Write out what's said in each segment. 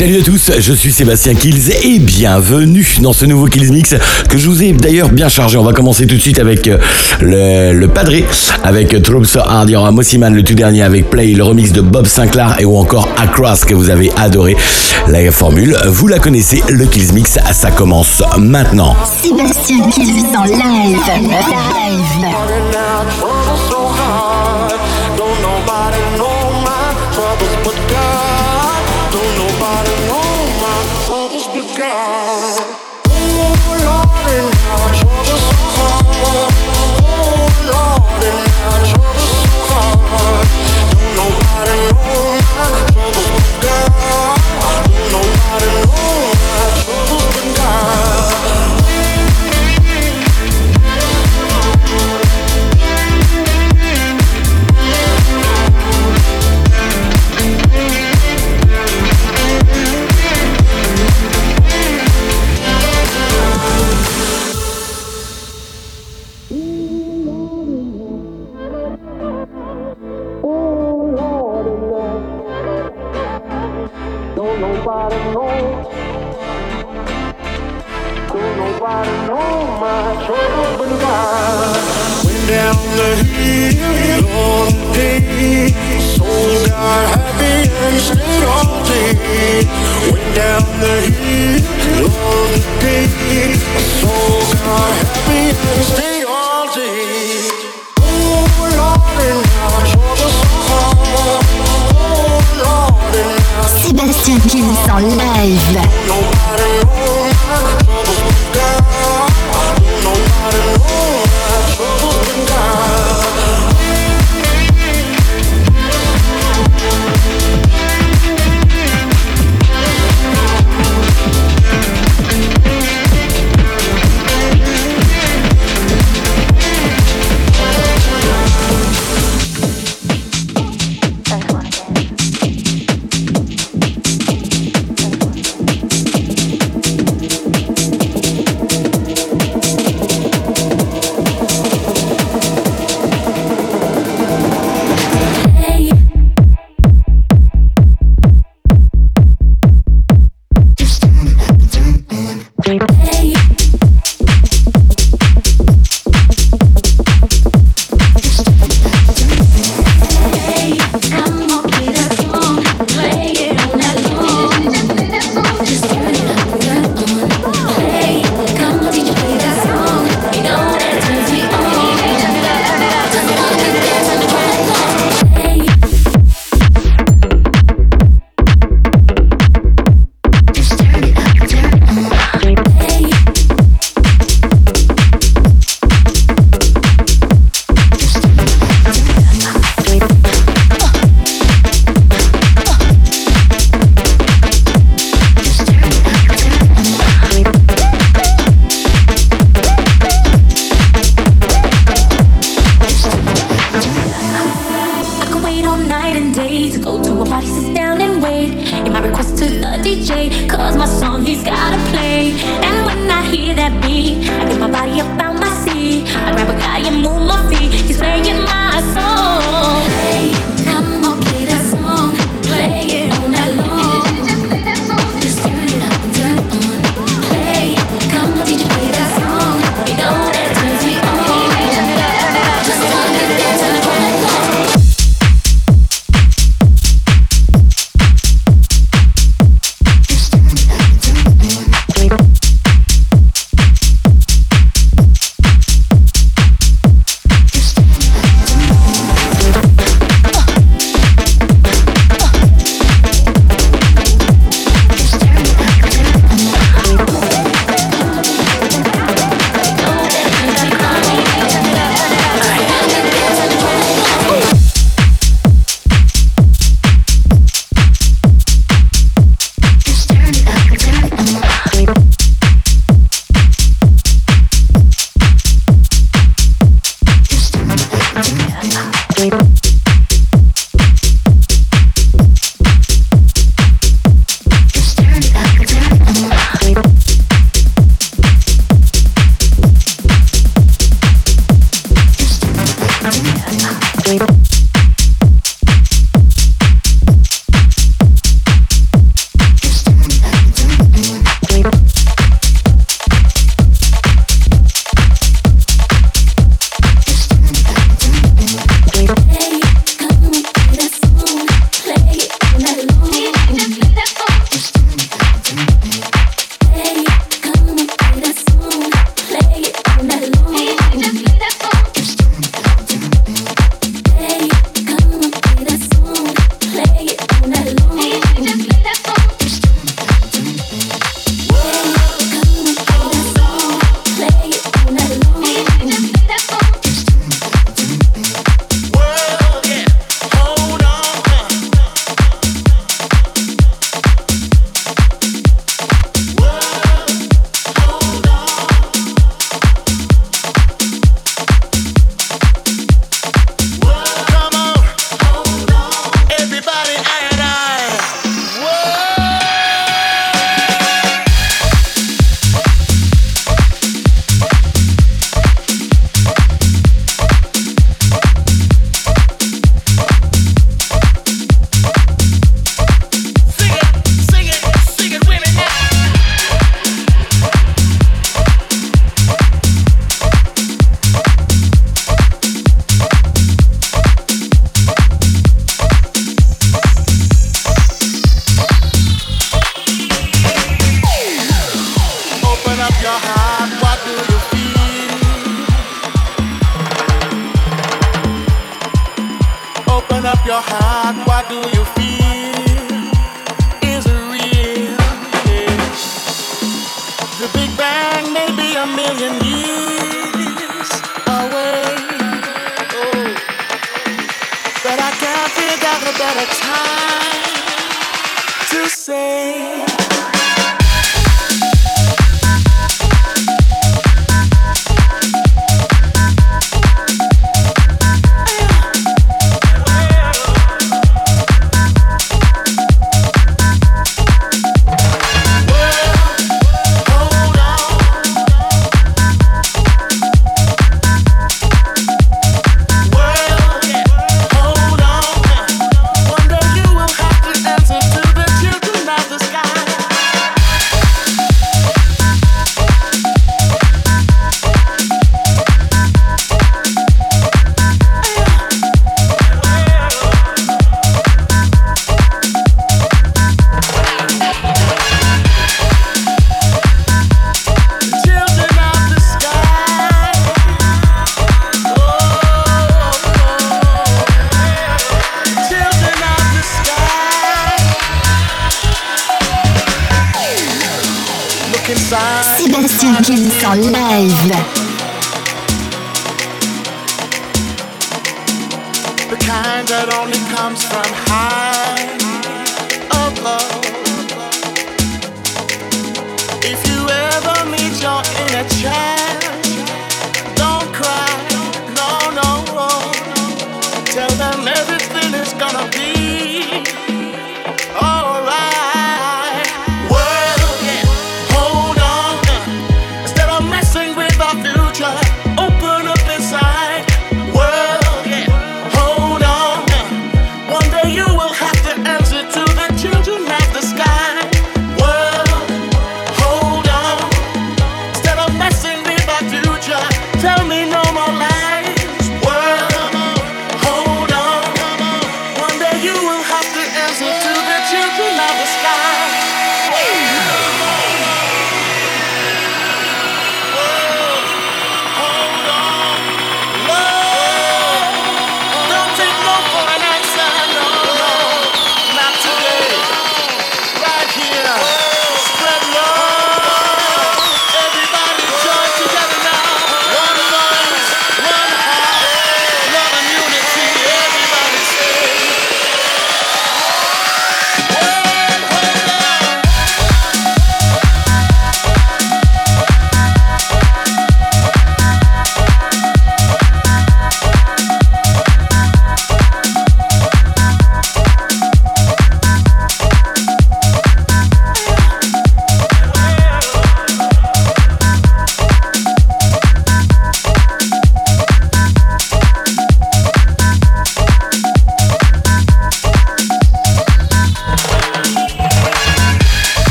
Salut à tous, je suis Sébastien Kills et bienvenue dans ce nouveau Kills Mix que je vous ai d'ailleurs bien chargé. On va commencer tout de suite avec euh, le, le Padré, avec Trope So Hard, il y aura Mossiman le tout dernier avec Play, le remix de Bob Sinclair et ou encore Across que vous avez adoré. La formule, vous la connaissez, le Kills Mix, ça commence maintenant. Sébastien Kills en live. Live. Down the hill all day. Oh Sébastien live.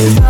Bye.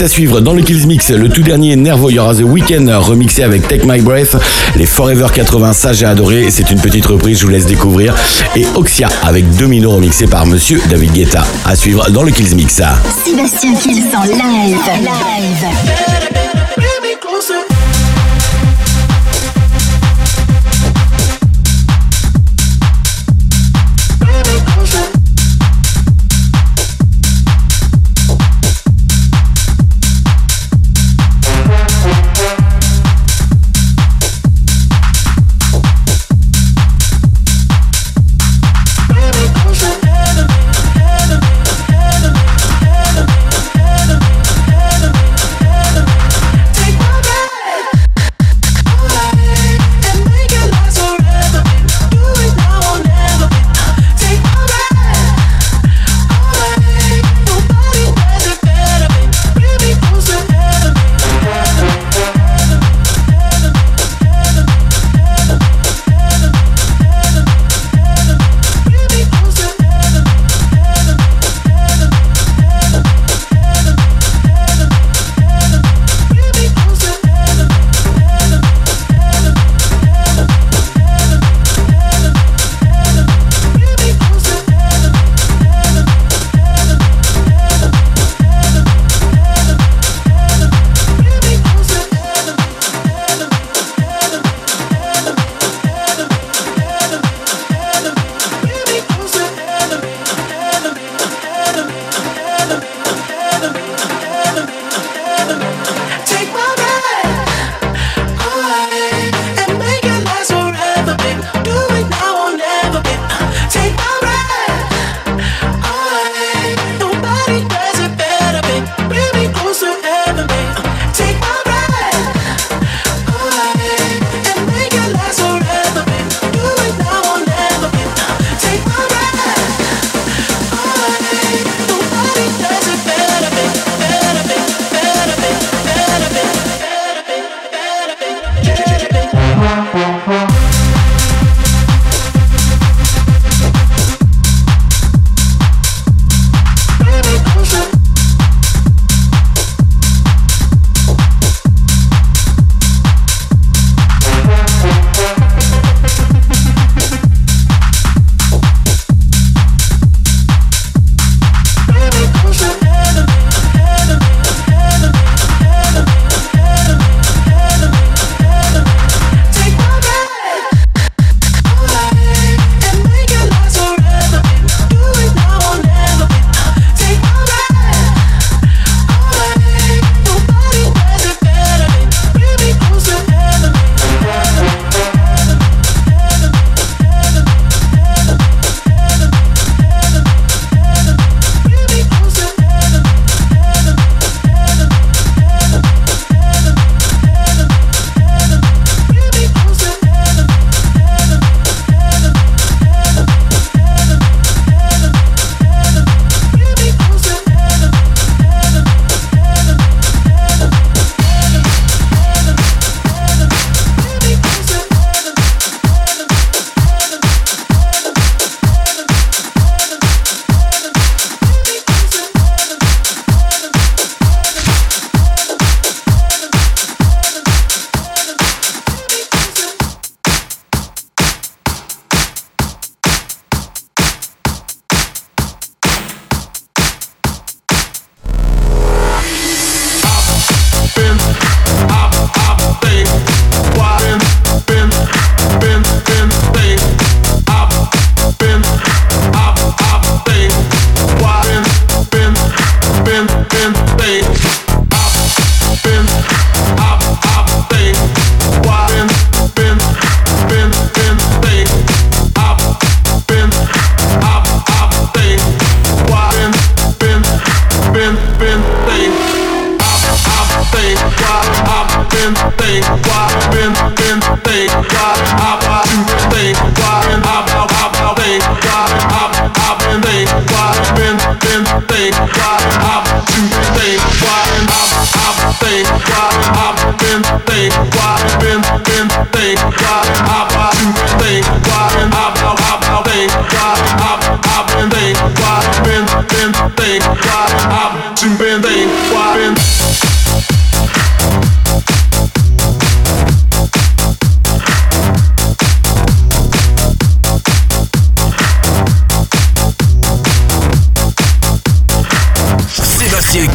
À suivre dans le Kills Mix, le tout dernier Nervo. Il y aura The remixé avec Take My Breath. Les Forever 80, ça j'ai adoré. C'est une petite reprise, je vous laisse découvrir. Et Oxia avec Domino remixé par Monsieur David Guetta. À suivre dans le Kills Mix. Sébastien Kills en live. live.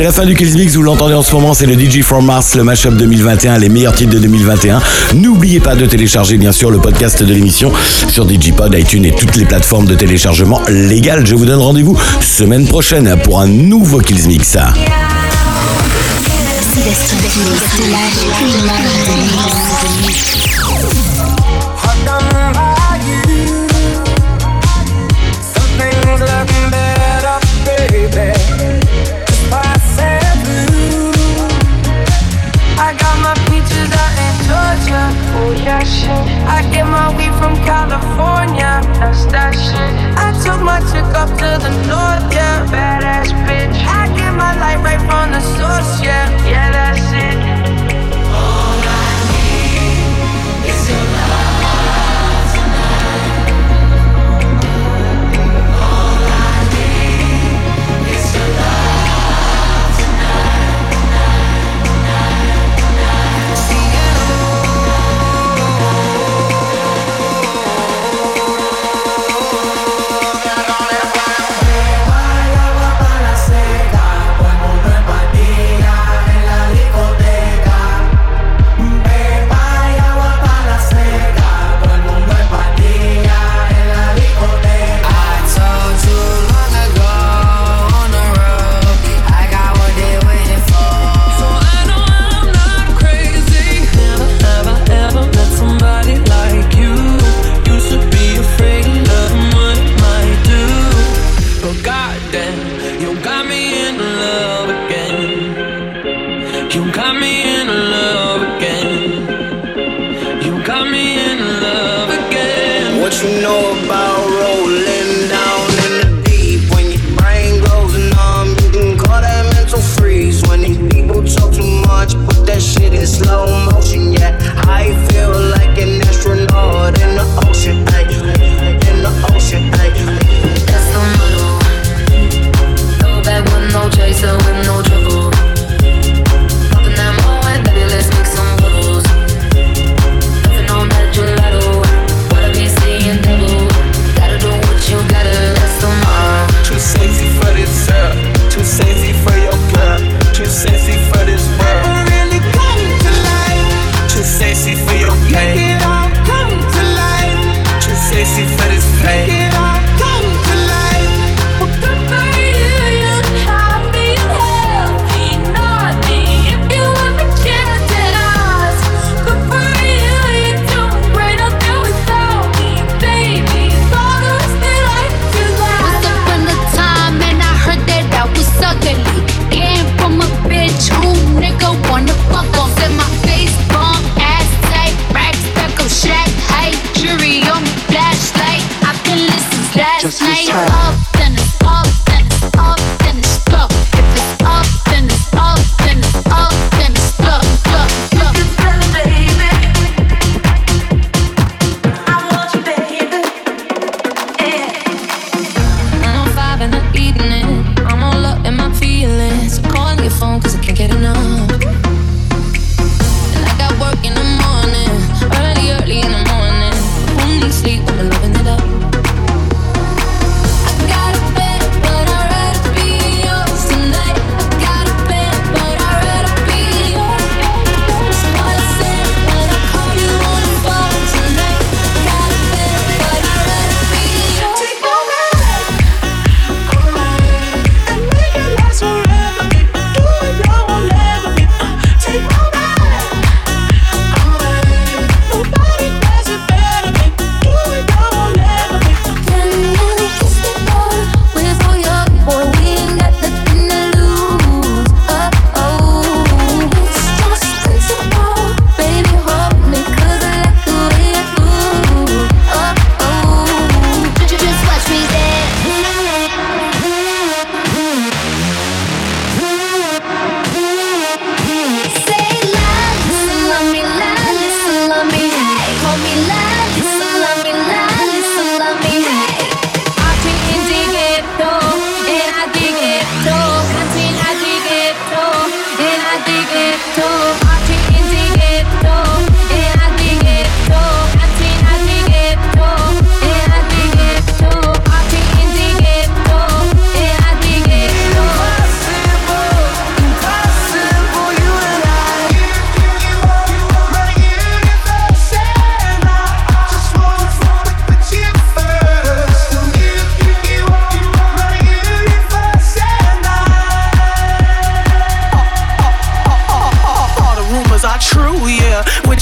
C'est la fin du Kills Mix, vous l'entendez en ce moment, c'est le DJ from Mars, le mashup 2021, les meilleurs titres de 2021. N'oubliez pas de télécharger bien sûr le podcast de l'émission sur DigiPod, iTunes et toutes les plateformes de téléchargement légales. Je vous donne rendez-vous semaine prochaine pour un nouveau Kills Mix. I get my weed from California, that's that shit. I took my chick up to the north.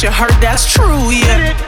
You heard, that's true, yeah.